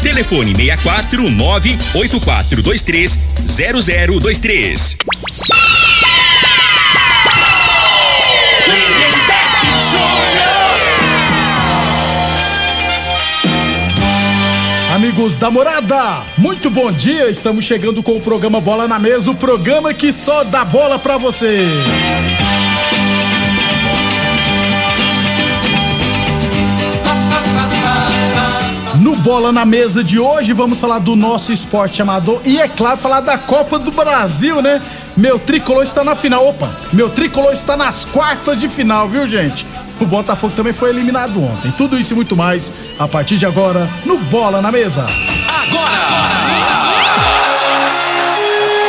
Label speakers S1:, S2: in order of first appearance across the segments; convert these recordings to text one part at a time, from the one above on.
S1: Telefone 64 98423 0023.
S2: Amigos da morada, muito bom dia. Estamos chegando com o programa Bola na Mesa o programa que só dá bola pra você. Bola na Mesa de hoje, vamos falar do nosso esporte amador e, é claro, falar da Copa do Brasil, né? Meu tricolor está na final. Opa, meu tricolor está nas quartas de final, viu, gente? O Botafogo também foi eliminado ontem. Tudo isso e muito mais a partir de agora no Bola na Mesa.
S3: Agora!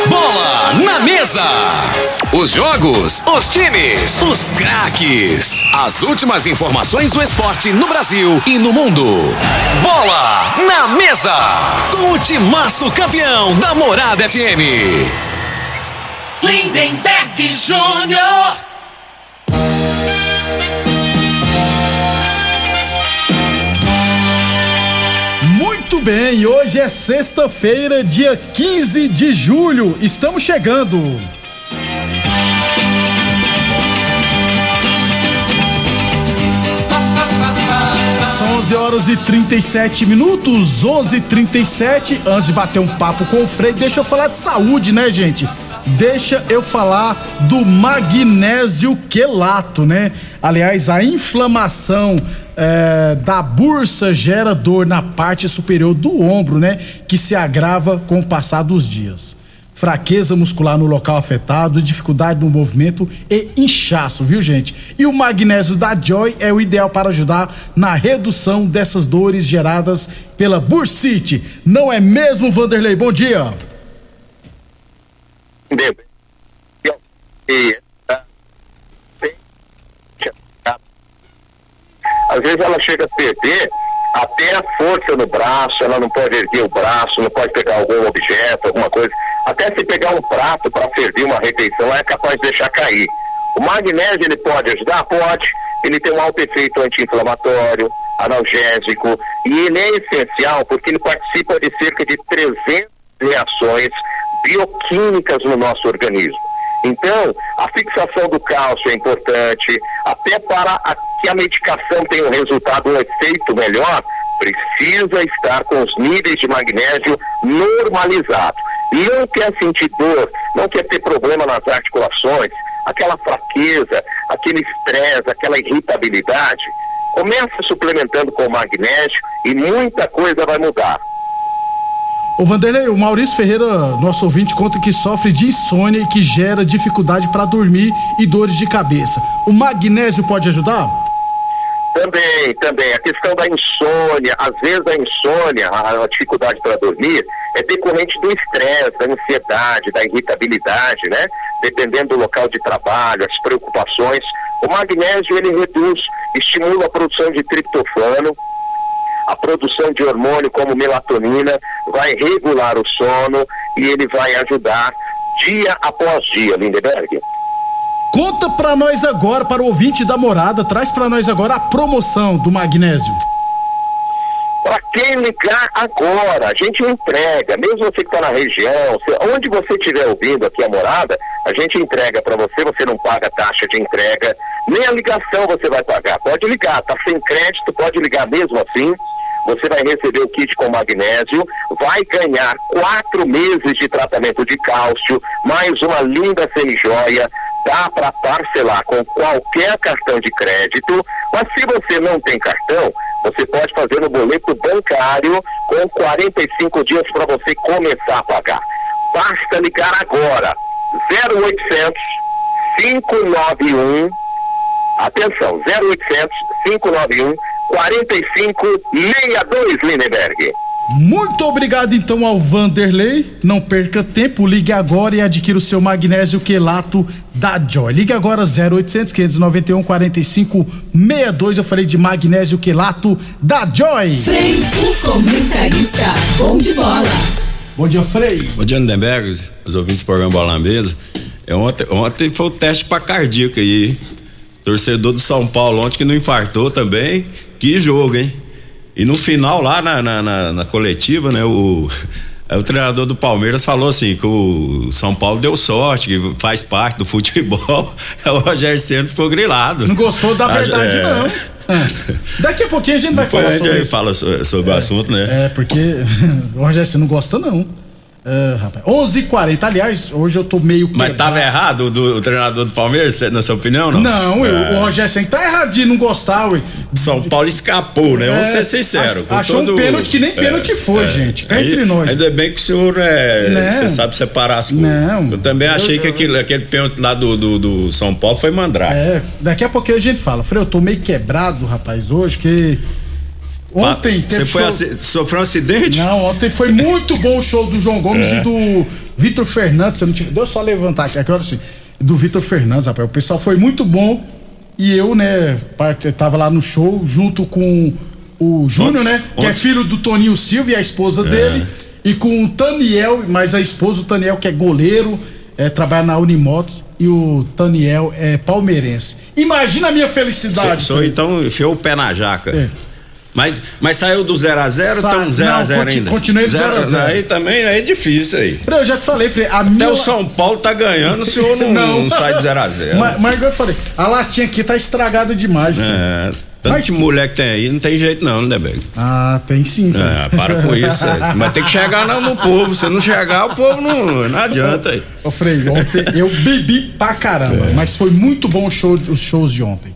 S3: Bola na Mesa! Os jogos, os times, os craques. As últimas informações do esporte no Brasil e no mundo. Bola na Mesa! Com o timaço campeão da Morada FM.
S4: Lindenberg Júnior.
S2: Muito bem, hoje é sexta-feira, dia 15 de julho. Estamos chegando. São 11 horas e 37 minutos, 11 e 37 Antes de bater um papo com o Frei, deixa eu falar de saúde, né, gente? Deixa eu falar do magnésio quelato, né? Aliás, a inflamação é, da bursa gera dor na parte superior do ombro, né? Que se agrava com o passar dos dias fraqueza muscular no local afetado, dificuldade no movimento e inchaço, viu gente? E o magnésio da Joy é o ideal para ajudar na redução dessas dores geradas pela bursite. Não é mesmo, Vanderlei? Bom dia.
S5: Às vezes ela chega a perder até a força no braço, ela não pode erguer o braço, não pode pegar algum objeto, alguma coisa. Até se pegar um prato para servir uma refeição, é capaz de deixar cair. O magnésio ele pode ajudar? Pode. Ele tem um alto efeito anti-inflamatório, analgésico, e ele é essencial porque ele participa de cerca de 300 reações bioquímicas no nosso organismo. Então, a fixação do cálcio é importante, até para a, que a medicação tenha um resultado, um efeito melhor, precisa estar com os níveis de magnésio normalizados. Não quer sentir dor, não quer ter problema nas articulações, aquela fraqueza, aquele estresse, aquela irritabilidade. Comece suplementando com magnésio e muita coisa vai mudar.
S2: Ô Vanderlei, o Maurício Ferreira, nosso ouvinte, conta que sofre de insônia e que gera dificuldade para dormir e dores de cabeça. O magnésio pode ajudar?
S5: Também, também. A questão da insônia, às vezes a insônia, a, a dificuldade para dormir, é decorrente do estresse, da ansiedade, da irritabilidade, né? Dependendo do local de trabalho, as preocupações. O magnésio, ele reduz, estimula a produção de triptofano, a produção de hormônio como melatonina, vai regular o sono e ele vai ajudar dia após dia, Lindeberg.
S2: Conta pra nós agora, para o ouvinte da morada, traz pra nós agora a promoção do magnésio.
S5: Para quem ligar agora, a gente entrega, mesmo você que está na região, onde você estiver ouvindo aqui a morada, a gente entrega para você, você não paga taxa de entrega, nem a ligação você vai pagar. Pode ligar, tá sem crédito, pode ligar mesmo assim. Você vai receber o kit com magnésio, vai ganhar quatro meses de tratamento de cálcio cálcio, mais uma linda semijoia, dá para parcelar com qualquer cartão de crédito, mas se você não tem cartão, você pode fazer no boleto bancário com 45 dias para você começar a pagar. Basta ligar agora, 0800 591 Atenção, 0800 591 4562 Lindenberg.
S2: Muito obrigado então ao Vanderlei. Não perca tempo, ligue agora e adquira o seu magnésio quelato da Joy. Ligue agora 0800 591 4562. Eu falei de magnésio quelato da Joy.
S6: Frei, o comentarista, bom de bola.
S2: Bom dia, Frei.
S7: Bom dia, Lindenberg, os ouvintes do programa Bola na Mesa. É, ontem, ontem foi o teste para cardíaco aí. Torcedor do São Paulo ontem que não infartou também. Que jogo, hein? E no final, lá na, na, na, na coletiva, né, o, o treinador do Palmeiras falou assim: que o São Paulo deu sorte, que faz parte do futebol. o Rogério Senna ficou grilado.
S2: Não gostou da verdade, é... não. É. Daqui a pouquinho a gente vai
S7: Depois
S2: falar sobre
S7: a gente
S2: isso.
S7: fala sobre, sobre
S2: é,
S7: o assunto, né?
S2: É, porque o Rogério Senna não gosta, não. Uh, rapaz. 11h40. Aliás, hoje eu tô meio.
S7: Mas quebrado. tava errado do, o treinador do Palmeiras, na sua opinião, não?
S2: Não, eu, o Rogério Senna tá errado de não gostar, ué.
S7: São Paulo escapou, né? Vamos ser sinceros.
S2: Achou todo... um pênalti que nem pênalti é, foi, é. gente. Cá entre nós.
S7: Ainda bem que o senhor é. Você sabe separar as coisas.
S2: Não.
S7: Eu também achei eu, que aquele, aquele pênalti lá do, do, do, São Paulo foi mandrake.
S2: É, daqui a pouquinho a gente fala. Frei, eu tô meio quebrado, rapaz, hoje, que. Ontem
S7: Você foi show... sofreu um acidente?
S2: Não, ontem foi muito bom o show do João Gomes é. e do Vitor Fernandes. Você não. Deu só levantar aqui, agora sim. Do Vitor Fernandes, rapaz. O pessoal foi muito bom. E eu, né, tava lá no show junto com o Júnior, né? Ontem. Que é filho do Toninho Silva e a esposa é. dele. E com o Taniel, mas a esposa, o Taniel, que é goleiro. É, trabalha na Unimotos e o Taniel é palmeirense. Imagina a minha felicidade.
S7: Sou então enfiou o pé na jaca. É. Mas, mas saiu do 0x0 ou estão 0x0 ainda?
S2: Continuei 0x0.
S7: Aí também é difícil aí.
S2: Eu já te falei, falei a
S7: Até
S2: minha...
S7: o São Paulo tá ganhando, o senhor não, não. não sai de 0x0.
S2: Mas, mas eu falei, a latinha aqui tá estragada demais.
S7: É. Tanto mas, que mulher que tem aí, não tem jeito não, né, Bego?
S2: Ah, tem sim. Filho.
S7: É, para com isso. É. Mas tem que chegar no, no povo. Se não chegar, o povo não, não adianta aí.
S2: Ô, Frei, ontem eu bebi pra caramba, é. mas foi muito bom o show, os shows de ontem.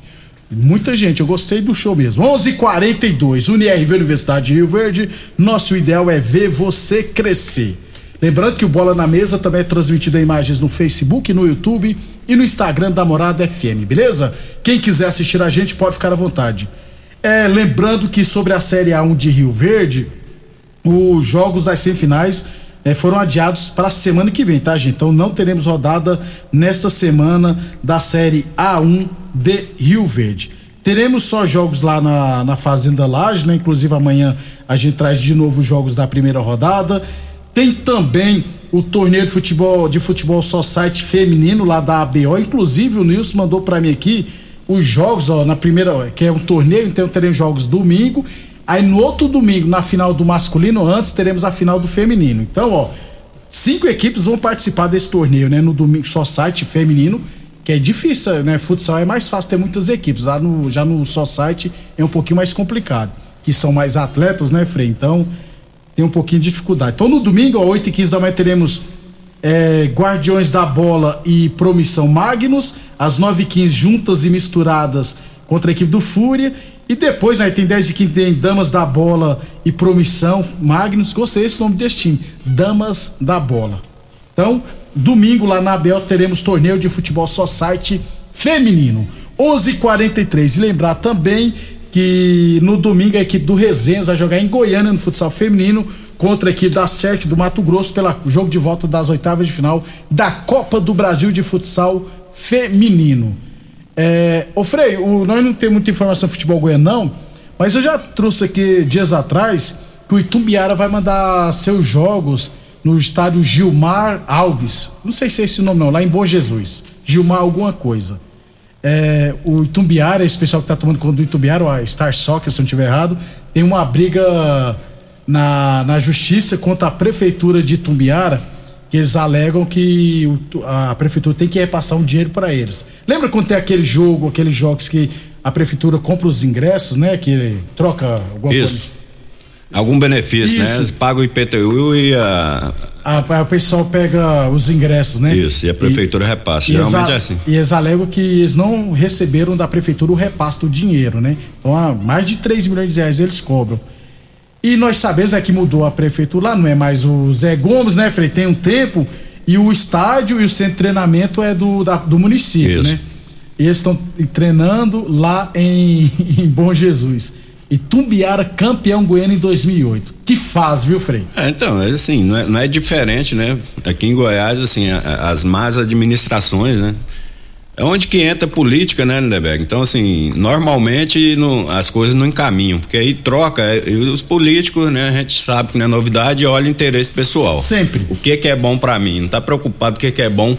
S2: Muita gente, eu gostei do show mesmo. 11:42 h 42 UniRV Universidade de Rio Verde. Nosso ideal é ver você crescer. Lembrando que o Bola na Mesa também é transmitido em imagens no Facebook, no YouTube e no Instagram da Morada FM, beleza? Quem quiser assistir a gente pode ficar à vontade. É, lembrando que sobre a Série A1 de Rio Verde, os jogos das semifinais é, foram adiados para a semana que vem, tá, gente? Então não teremos rodada nesta semana da Série A1 de Rio Verde. Teremos só jogos lá na, na Fazenda Laje, né? Inclusive amanhã a gente traz de novo os jogos da primeira rodada. Tem também o torneio de futebol de futebol só site feminino lá da ABO. Inclusive o Nilson mandou para mim aqui os jogos, ó, na primeira, que é um torneio, então teremos jogos domingo. Aí no outro domingo, na final do masculino, antes teremos a final do feminino. Então, ó, cinco equipes vão participar desse torneio, né? No domingo só site feminino que é difícil, né? Futsal é mais fácil ter muitas equipes. Lá no, já no só site é um pouquinho mais complicado. Que são mais atletas, né, Frei? Então tem um pouquinho de dificuldade. Então no domingo, às 8 e 15 da manhã, teremos é, Guardiões da Bola e Promissão Magnus. Às 9 e 15 juntas e misturadas contra a equipe do Fúria. E depois, né, tem 10 e 15 tem Damas da Bola e Promissão Magnus. Gostei desse nome desse time. Damas da Bola. Então, Domingo lá na Abel teremos torneio de futebol só site feminino. 11:43 e lembrar também que no domingo a equipe do Resenhas vai jogar em Goiânia no futsal feminino contra a equipe da CERC do Mato Grosso pelo jogo de volta das oitavas de final da Copa do Brasil de futsal feminino. É, ô Frei, o, nós não temos muita informação do futebol não, mas eu já trouxe aqui dias atrás que o Itumbiara vai mandar seus jogos no estádio Gilmar Alves. Não sei se é esse nome não, lá em Bom Jesus. Gilmar alguma coisa. É, o Itumbiara, esse pessoal que está tomando conta do Itumbiara, a Star Soccer, se eu não estiver errado, tem uma briga na, na justiça contra a prefeitura de Itumbiara, que eles alegam que o, a prefeitura tem que repassar um dinheiro para eles. Lembra quando tem aquele jogo, aqueles jogos que a prefeitura compra os ingressos, né? Que troca alguma
S7: Isso.
S2: coisa?
S7: Algum benefício,
S2: Isso.
S7: né? Paga o IPTU e a.
S2: A, a- o pessoal pega os ingressos, né?
S7: Isso, e a prefeitura repassa.
S2: e eles
S7: Geralmente é assim.
S2: E eles alegam que eles não receberam da prefeitura o repasto do dinheiro, né? Então, há mais de 3 milhões de reais eles cobram. E nós sabemos é que mudou a prefeitura lá, não é mais o Zé Gomes, né, Frei? Tem um tempo. E o estádio e o centro de treinamento é do, da- do município,
S7: Isso.
S2: né? E eles estão treinando lá em, em Bom Jesus. E Tumbiara campeão goiano em 2008. Que faz, viu, Frei?
S7: É, então, é assim, não é, não é diferente, né? Aqui em Goiás, assim, a- a- as más administrações, né? É onde que entra a política, né, Lindeberg? Então, assim, normalmente não- as coisas não encaminham, porque aí troca, é, e os políticos, né, a gente sabe que não é novidade, olha o interesse pessoal.
S2: Sempre.
S7: O que que é bom pra mim, não tá preocupado com o que que é bom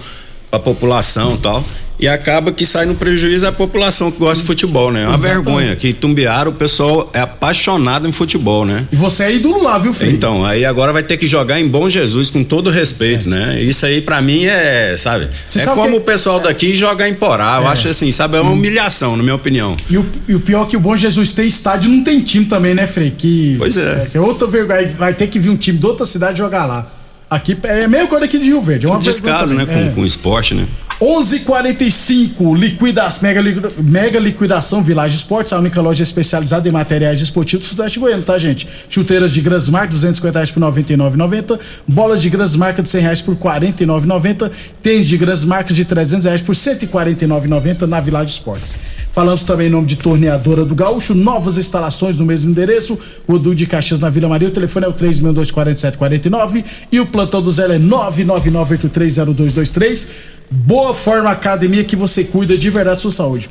S7: pra população e tal. E acaba que sai no prejuízo a população que gosta de futebol, né? É uma
S2: Exatamente.
S7: vergonha que Tumbiara o pessoal é apaixonado em futebol, né?
S2: E você é ídolo lá, viu, Frei?
S7: Então, aí agora vai ter que jogar em Bom Jesus com todo respeito, né? Isso aí pra mim é, sabe?
S2: Você
S7: é
S2: sabe
S7: como
S2: que-
S7: o pessoal daqui jogar em Porá. Eu
S2: É.
S7: acho assim, sabe? É uma humilhação, na minha opinião.
S2: E o, e o pior é que o Bom Jesus tem estádio não tem time também, né, Frei? Que,
S7: Pois é.
S2: que é outra vergonha. Vai ter que vir um time de outra cidade jogar lá. Aqui é a mesma coisa aqui de Rio Verde. É uma
S7: Descaso, né? Com, com esporte, né?
S2: 11:45 liquidação mega, liquida- mega liquidação Village Esportes, a única loja especializada em materiais esportivos do Sudeste Goiano, tá, gente? Chuteiras de Gransmar, 250 reais por 99,90. Bolas de Gransmarca de 100 reais por 49,90. Tênis de Gransmarca de 300 reais por 149,90 na Village Esportes. Falamos também em nome de Torneadora do Gaúcho, novas instalações no mesmo endereço, o Odu de Caxias na Vila Maria, o telefone é o 3624749 e o plantão do Zé é 999830223. Boa Forma Academia que você cuida de verdade da sua saúde.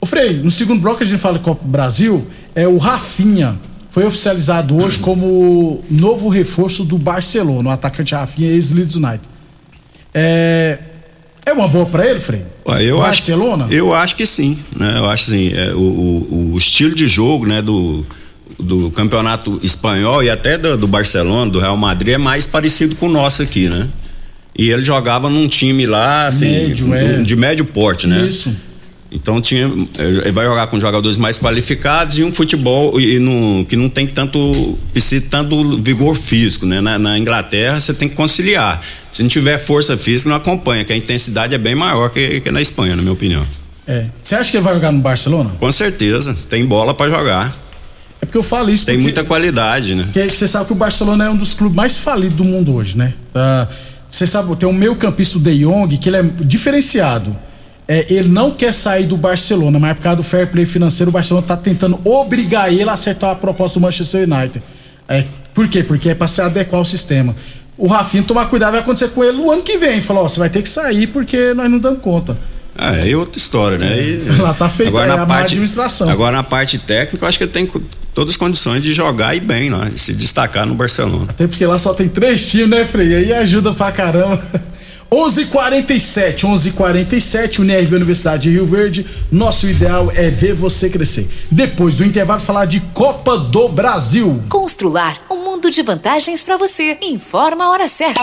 S2: Ô Frei, no segundo bloco a gente fala Copa do Brasil, é o Rafinha. Foi oficializado hoje como novo reforço do Barcelona, o atacante Rafinha, ex-Leeds United. É, é uma boa pra ele, Frei?
S7: Ué, eu
S2: Barcelona?
S7: Acho, eu acho que sim, né? Eu acho assim, é, o, o, o estilo de jogo, né, do, do campeonato espanhol e até do, do Barcelona, do Real Madrid, é mais parecido com o nosso aqui, né? E ele jogava num time lá, assim,
S2: Médio, é.
S7: de médio porte, né?
S2: Isso.
S7: Então tinha, ele vai jogar com jogadores mais qualificados e um futebol e, não- que não tem tanto precisa tanto vigor físico, né? Na, na Inglaterra você tem que conciliar. Se não tiver força física não acompanha, que a intensidade é bem maior que, que na Espanha, na minha opinião.
S2: É. Você acha que ele vai jogar no Barcelona?
S7: Com certeza, tem bola para jogar,
S2: É porque eu falo isso
S7: tem
S2: porque...
S7: muita qualidade, né?
S2: Porque você sabe que o Barcelona é um dos clubes mais falidos do mundo hoje, né? Ah, Você sabe, tem um meio campista o De Jong, que ele é diferenciado. É, ele não quer sair do Barcelona, mas por causa do fair play financeiro, o Barcelona tá tentando obrigar ele a acertar a proposta do Manchester United. É, por quê? Porque é pra se adequar ao sistema. O Rafinha, tomar cuidado, vai acontecer com ele no ano que vem. Falou, ó, você vai ter que sair porque nós não damos conta.
S7: Ah, é outra história, né? E-
S2: Lá tá feita
S7: agora
S2: é
S7: na parte,
S2: administração.
S7: Agora na parte técnica, eu acho que tem todas as condições de jogar e bem, né? E se destacar no Barcelona.
S2: Até porque lá só tem três times, né, Frei? Aí ajuda pra caramba. 11:47, 11:47, Unirv Universidade de Rio Verde. Nosso ideal é ver você crescer. Depois do intervalo, falar de Copa do Brasil.
S8: Constrular um mundo de vantagens para você. Informa a hora certa.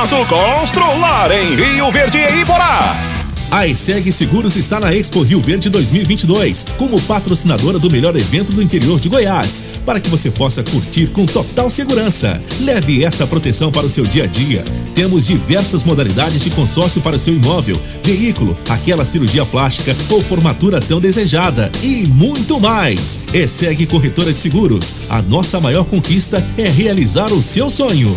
S9: Reformaço Constrular em Rio Verde e Iporá.
S10: A ESEG Seguros está na Expo Rio Verde 2022 como patrocinadora do melhor evento do interior de Goiás, para que você possa curtir com total segurança. Leve essa proteção para o seu dia a dia. Temos diversas modalidades de consórcio para o seu imóvel, veículo, aquela cirurgia plástica ou formatura tão desejada e muito mais. ESEG Corretora de Seguros, a nossa maior conquista é realizar o seu sonho.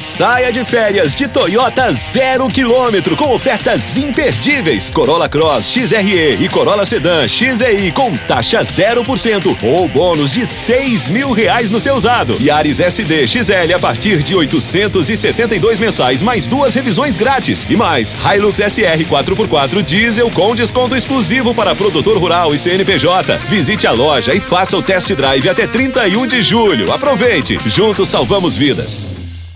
S9: Saia de férias de Toyota zero quilômetro com ofertas imperdíveis. Corolla Cross XRE e Corolla Sedan XEI com taxa 0% ou bônus de seis mil reais no seu usado. Yaris SD XL a partir de 872 mensais mais duas revisões grátis e mais Hilux SR 4x4 diesel com desconto exclusivo para produtor rural e CNPJ. Visite a loja e faça o test drive até 31 de julho. Aproveite, juntos salvamos vidas.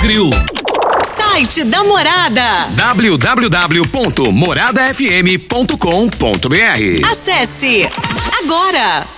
S11: Grill.
S12: Site da Morada.
S3: www.moradafm.com.br
S12: Acesse agora.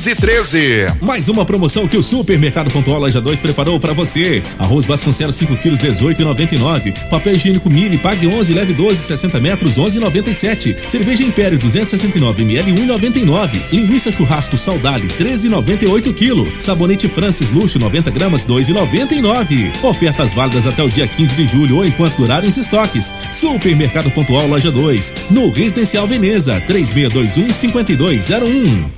S13: 13.
S10: Mais uma promoção que o Supermercado Pontual Loja 2 preparou para você. Arroz Vasconcelos 5 quilos 18,99. Papel higiênico Mili, pague 11, leve 12, 60 metros 11,97. Cerveja Império 269 ml 1,99. Linguiça churrasco Saudale 13,98 kg. Sabonete Francis Luxo 90 gramas 2,99. Ofertas válidas até o dia 15 de julho ou enquanto durarem os estoques. Supermercado Pontual Loja 2, no Residencial Veneza 3621 5201.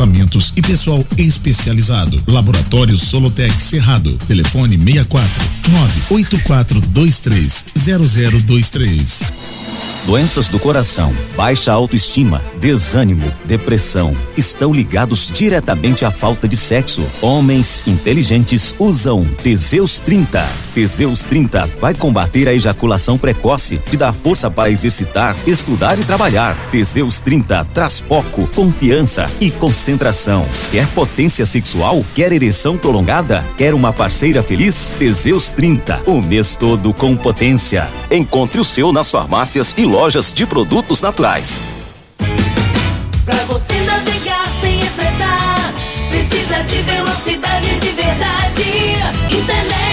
S14: e pessoal especializado. Laboratório Solotec Cerrado. Telefone 64 98423 0023.
S15: Doenças do coração, baixa autoestima, desânimo, depressão estão ligados diretamente à falta de sexo. Homens inteligentes usam Teseus 30. Teseus 30 vai combater a ejaculação precoce, te dá força para exercitar, estudar e trabalhar. Teseus 30 traz foco, confiança e concentração. Quer potência sexual? Quer ereção prolongada? Quer uma parceira feliz? Teseus 30, o mês todo com potência. Encontre o seu nas farmácias e lojas de produtos naturais.
S4: Pra você navegar sem estressar, precisa de velocidade de verdade. Internet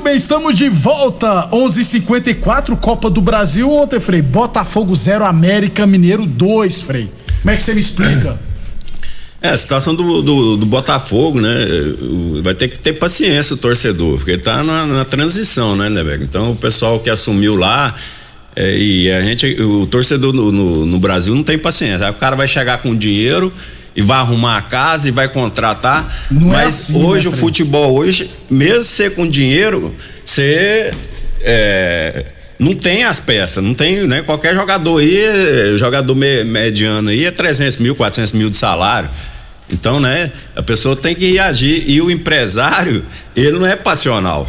S2: Muito bem, estamos de volta. 11:54 Copa do Brasil ontem, Frei. Botafogo 0, América Mineiro 2, Frei. Como é que você me explica?
S7: É, a situação do, do, do Botafogo, né? o- Vai ter que ter paciência o torcedor, porque tá na, na transição, né, Nebeco? Então o pessoal que assumiu lá. é, e a gente, o torcedor no, no, no Brasil não tem paciência. Aí o cara vai chegar com dinheiro e vai arrumar a casa e vai contratar.
S2: Não é
S7: mas
S2: assim,
S7: hoje
S2: né,
S7: o futebol, hoje, mesmo você com dinheiro, você. é, não tem as peças, não tem, né? Qualquer jogador aí, é, jogador me- mediano aí é 300 mil, 400 mil de salário. Então, né? A pessoa tem que agir. E o empresário, ele não é passional.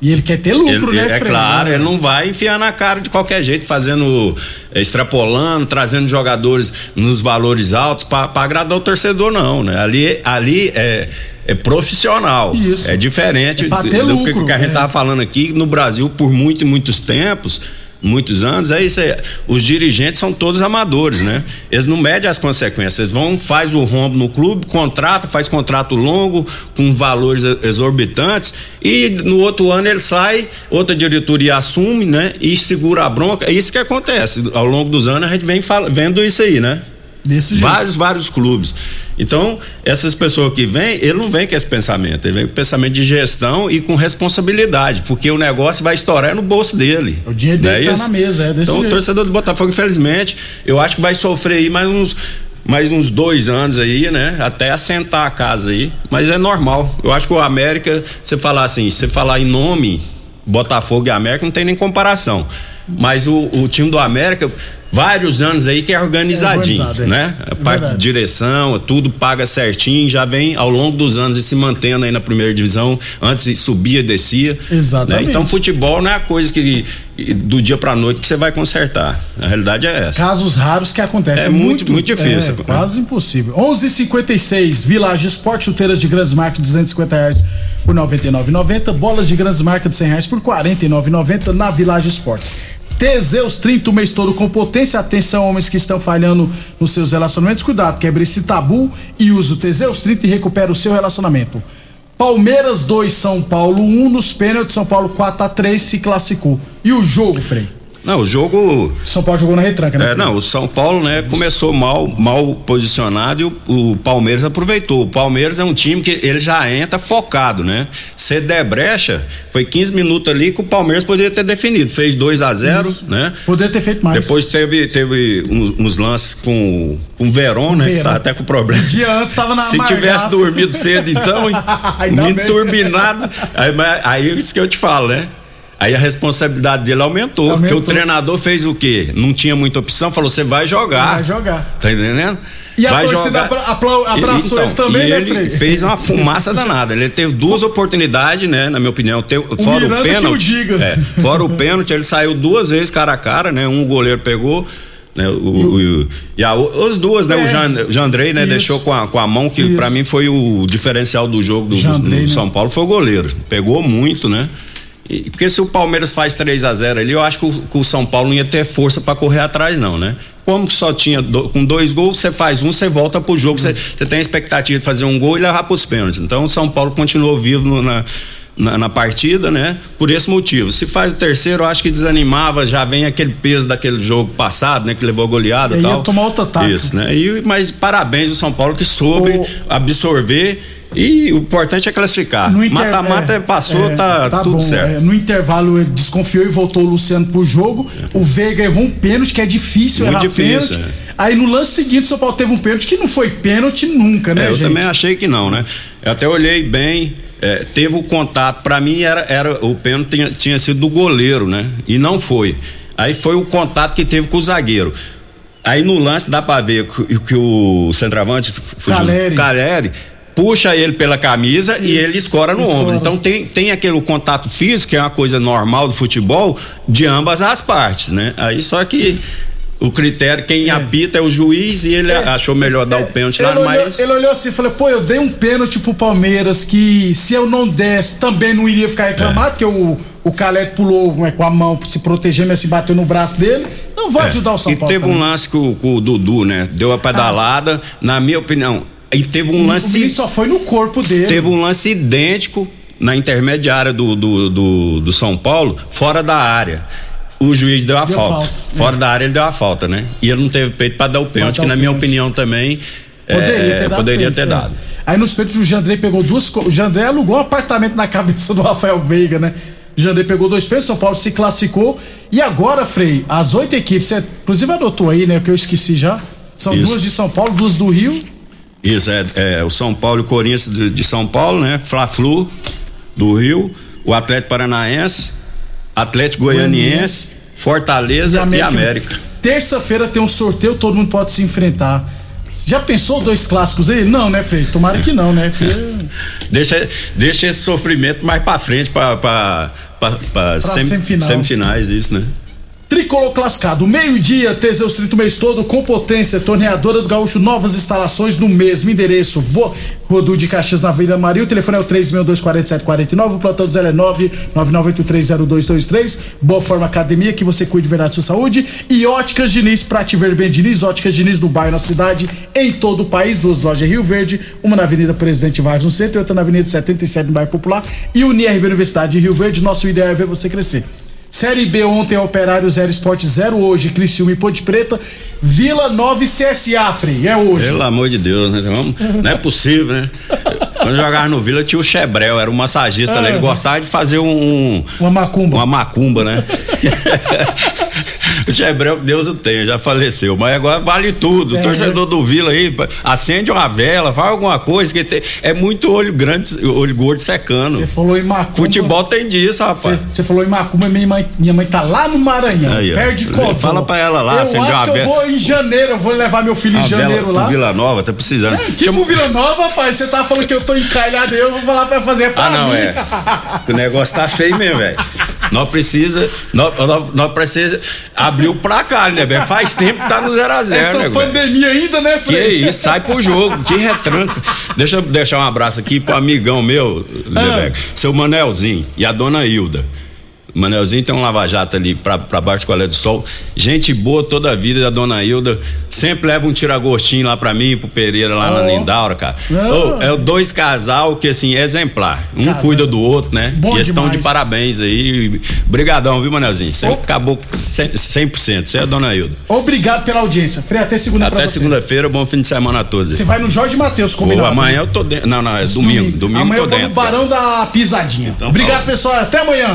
S2: E ele quer ter lucro,
S7: Ele-
S2: né,
S7: é claro, ele não vai enfiar na cara de qualquer jeito, fazendo, extrapolando, trazendo jogadores nos valores altos para agradar o torcedor, não, né? Ali, ali é, é profissional.
S2: Isso.
S7: É diferente
S2: É
S7: do que,
S2: lucro,
S7: que a gente
S2: é.
S7: tava falando aqui no Brasil por muito e muitos tempos. Muitos anos, é isso aí. Os dirigentes são todos amadores, né? Eles não medem as consequências. Eles vão, faz o rombo no clube, contrata, faz contrato longo, com valores exorbitantes, e no outro ano ele sai, outra diretoria assume, né? E segura a bronca. É isso que acontece. Ao longo dos anos a gente vem fala- vendo isso aí, né?
S2: Desse jeito.
S7: Vários, vários clubes. Então, essas pessoas que vêm, ele não vem com esse pensamento, ele vem com pensamento de gestão e com responsabilidade, porque o negócio vai estourar no bolso dele.
S2: O dinheiro dele tá
S7: isso?
S2: na mesa, é desse
S7: Então, o
S2: jeito.
S7: torcedor do Botafogo, infelizmente, eu acho que vai sofrer aí mais uns. Mais uns dois anos aí, né? Até assentar a casa aí. Mas é normal. Eu acho que o América, você falar assim, você falar em nome, Botafogo e América, não tem nem comparação. Mas o, o time do América, vários anos aí que é organizadinho,
S2: É organizado, é.
S7: né? A parte
S2: verdade.
S7: de direção, tudo paga certinho, já vem ao longo dos anos e se mantendo aí na primeira divisão, antes subia, descia.
S2: Exatamente.
S7: né? Então futebol não é a coisa que do dia pra noite que você vai consertar. A realidade é essa.
S2: Casos raros que acontecem.
S7: É muito- muito difícil.
S2: É, quase impossível. 11:56 Village Esporte, chuteiras de grandes marcas, 250 reais por 99,90. Bolas de grandes marcas de 100 reais por 49,90 na Village Esportes. Teseus 30 o mês todo com potência. Atenção, homens que estão falhando nos seus relacionamentos. Cuidado, quebre esse tabu e use o Teseus 30 e recupera o seu relacionamento. Palmeiras 2, São Paulo 1. Nos pênaltis, São Paulo 4 a 3 se classificou. E o jogo, Frei?
S7: Não, o jogo.
S2: São Paulo jogou na retranca, né?
S7: É, não, o São Paulo, né, começou mal, mal posicionado e o, o Palmeiras aproveitou. O Palmeiras é um time que ele já entra focado, né? Se der brecha, foi 15 minutos ali que o Palmeiras poderia ter definido. Fez 2 a 0
S2: Isso.
S7: né?
S2: Poderia ter feito mais.
S7: Depois teve, teve uns, uns lances com, com o Verón, né? Que
S2: Verón.
S7: tá até com problema.
S2: Dia antes tava na
S7: Se
S2: amargaça.
S7: tivesse dormido cedo, então, hein?
S2: Ainda
S7: menino
S2: bem.
S7: turbinado. Aí, aí é isso que eu te falo, né? Aí a responsabilidade dele aumentou,
S2: Aumentou.
S7: porque o treinador fez o quê? Não tinha muita opção, falou: você vai jogar.
S2: Vai jogar.
S7: Tá entendendo?
S2: E a
S7: vai
S2: torcida abra- aplau- abraçou
S7: Então,
S2: ele também,
S7: e
S2: né,
S7: ele
S2: Frei?
S7: fez uma fumaça danada. Ele teve duas oportunidades, né? Na minha opinião, teve, fora
S2: Miranda
S7: o pênalti.
S2: o
S7: é, fora o pênalti, ele saiu duas vezes cara a cara, né? Um o goleiro pegou. Né, o, o- o- e a, o- as duas, né?
S2: É.
S7: O Jan, o Jandrei, né?
S2: Isso.
S7: Deixou com a, com a mão, que pra mim foi o diferencial do jogo do, do- do
S2: né?
S7: São Paulo, foi o goleiro. Pegou muito, né? Porque se o Palmeiras faz 3 a 0 ali, eu acho que o, que o São Paulo não ia ter força pra correr atrás, não, né? Como só tinha do- com dois gols, você faz um, você volta pro jogo, você você tem a expectativa de fazer um gol e levar pros pênaltis. Então o São Paulo continuou vivo no- na, na, na partida, né? Por esse motivo. Se faz o terceiro, eu acho que desanimava, já vem aquele peso daquele jogo passado, né? Que levou a goleada e
S2: Aí ia
S7: tal.
S2: tomar outro ataque.
S7: Isso, né? E, mas parabéns ao São Paulo que soube absorver. E o importante é classificar. Mata-mata
S2: é,
S7: passou,
S2: é,
S7: tá, tudo
S2: bom.
S7: certo.
S2: É, no intervalo ele desconfiou e voltou o Luciano pro jogo. O Veiga errou um pênalti, que é difícil
S7: Muito
S2: errar
S7: difícil,
S2: pênalti.
S7: é.
S2: Aí no lance seguinte, o São Paulo teve um pênalti que não foi pênalti nunca, né,
S7: É, eu
S2: gente?
S7: também achei que não, né? Eu até olhei bem, é, teve o contato, pra mim era, era o pênalti tinha, tinha sido do goleiro, né? E não foi. Aí foi o contato que teve com o zagueiro. Aí no lance dá pra ver que, que o centroavante
S2: Caleri.
S7: Caleri puxa ele pela camisa e ele escora no
S2: Escora.
S7: ombro. Então tem, tem aquele contato físico, que é uma coisa normal do futebol, de ambas as partes, né? Aí só que O critério, quem apita é o juiz e ele achou melhor dar o pênalti lá,
S2: Ele olhou,
S7: mas.
S2: ele olhou assim e falou: pô, eu dei um pênalti pro Palmeiras que se eu não desse também não iria ficar reclamado, porque o, o Caleb pulou né, com a mão pra se proteger, mas se bateu no braço dele. Não vai
S7: É.
S2: ajudar o São
S7: e
S2: Paulo.
S7: teve um
S2: também.
S7: lance com, com o Dudu, né? Deu a pedalada, na minha opinião. E teve um
S2: O
S7: lance.
S2: menino só foi no corpo dele.
S7: Teve um lance idêntico na intermediária do, do, do, do São Paulo, fora da área. O juiz deu a
S2: Deu
S7: falta.
S2: falta,
S7: Fora da área ele deu a falta, né? E ele não teve peito pra dar o pênalti,
S2: dar
S7: que na minha
S2: pênalti.
S7: opinião também
S2: Poderia
S7: é,
S2: ter dado.
S7: poderia
S2: pênalti,
S7: ter
S2: é.
S7: dado.
S2: Aí nos peitos o Jandrei pegou duas. O Jandrei alugou um apartamento na cabeça do Rafael Veiga, né? O Jandrei pegou dois pênaltis, São Paulo se classificou. E agora, Frei, as oito equipes, você inclusive anotou aí, né? Que eu esqueci já. São
S7: Isso.
S2: duas de São Paulo, duas do Rio.
S7: Isso, é, é o São Paulo e o Corinthians de, de São Paulo, né? Fla-Flu do Rio, o Atlético Paranaense, Atlético Goianiense, Fortaleza e América.
S2: Terça-feira tem um sorteio, todo mundo pode se enfrentar. Já pensou dois clássicos aí? Não, né, Frei? Tomara que não, né? Porque
S7: Deixa, deixa esse sofrimento mais pra frente, pra, pra, pra, pra
S2: semifinal.
S7: semifinais, isso, né?
S2: Tricolor classificado, meio-dia, Teseus 30 o mês todo, com potência, torneadora do Gaúcho, novas instalações no mesmo endereço. Boa, Rodu de Caxias na Avenida Maria, o telefone é o 3624749, o plantão do 0 é 999830223. Boa Forma Academia, que você cuide de verdade da sua saúde. E Óticas Diniz, pra te ver bem Diniz, Óticas Diniz no bairro, na cidade, em todo o país, duas lojas em Rio Verde, uma na Avenida Presidente Vargas no centro e outra na Avenida 77 no bairro Popular. E o NIRV Universidade de Rio Verde, nosso ideal é ver você crescer. Série B ontem, Operário 0 Esporte 0 hoje, Criciúma e Ponte Preta, Vila 9 CSA, Frei, é hoje.
S7: Pelo amor de Deus, né? Não é possível, né? Quando eu jogava no Vila tinha o Chebrel, era um massagista lá, ele gostava de fazer um.
S2: Uma macumba.
S7: Uma macumba, né? o Chebrel, Deus o tenha, já faleceu. Mas agora vale tudo.
S2: É.
S7: torcedor do Vila aí, acende uma vela, faz alguma coisa, que tem- é muito olho grande, olho gordo secando.
S2: Você falou em macumba.
S7: Futebol tem disso, rapaz.
S2: Você falou em macumba, minha mãe, minha mãe tá lá no Maranhão,
S7: Aí,
S2: perde covó.
S7: Fala pra ela lá,
S2: Eu
S7: acende
S2: acho
S7: uma
S2: que eu
S7: vela.
S2: vou em janeiro, eu vou levar meu filho em
S7: A vela
S2: janeiro
S7: pro
S2: lá.
S7: Vila Nova, tá precisando.
S2: Que pro Vila Nova, rapaz, você tá falando que eu tô encalhado eu vou falar pra fazer pra
S7: Ah, não,
S2: mim.
S7: é. O negócio tá feio mesmo, velho. Nós precisa, nós, nós, nós precisa abrir o placar, né, velho? Faz tempo que tá no 0 a 0
S2: Essa
S7: né,
S2: pandemia ainda, né,
S7: Que
S2: Frei?
S7: isso, sai pro jogo, que retranca. Deixa eu deixar um abraço aqui pro amigão meu, Lebeck, seu Manelzinho e a dona Hilda. Manelzinho tem um lava-jato ali pra, pra baixo do Colégio do Sol. Gente boa toda a vida da dona Hilda. Sempre leva um tiragostinho lá pra mim, pro Pereira, lá na
S2: Oh.
S7: Lindaura, cara.
S2: Ah.
S7: Ô, é dois casal que, assim, é exemplar. Um cuida do outro, né?
S2: Bom
S7: e eles estão de parabéns aí. Brigadão, viu, Manelzinho? Você acabou 100%. 100%. Você é a dona Hilda.
S2: Obrigado pela audiência. Frei, até segunda pra
S7: Até segunda-feira, bom fim de semana a todos.
S2: Você vai no Jorge Matheus, combinado.
S7: amanhã eu tô dentro. Não, não, é domingo. Domingo,
S2: Amanhã
S7: tô
S2: eu vou
S7: dentro.
S2: no Barão da Pisadinha. Obrigado, pessoal. Até amanhã.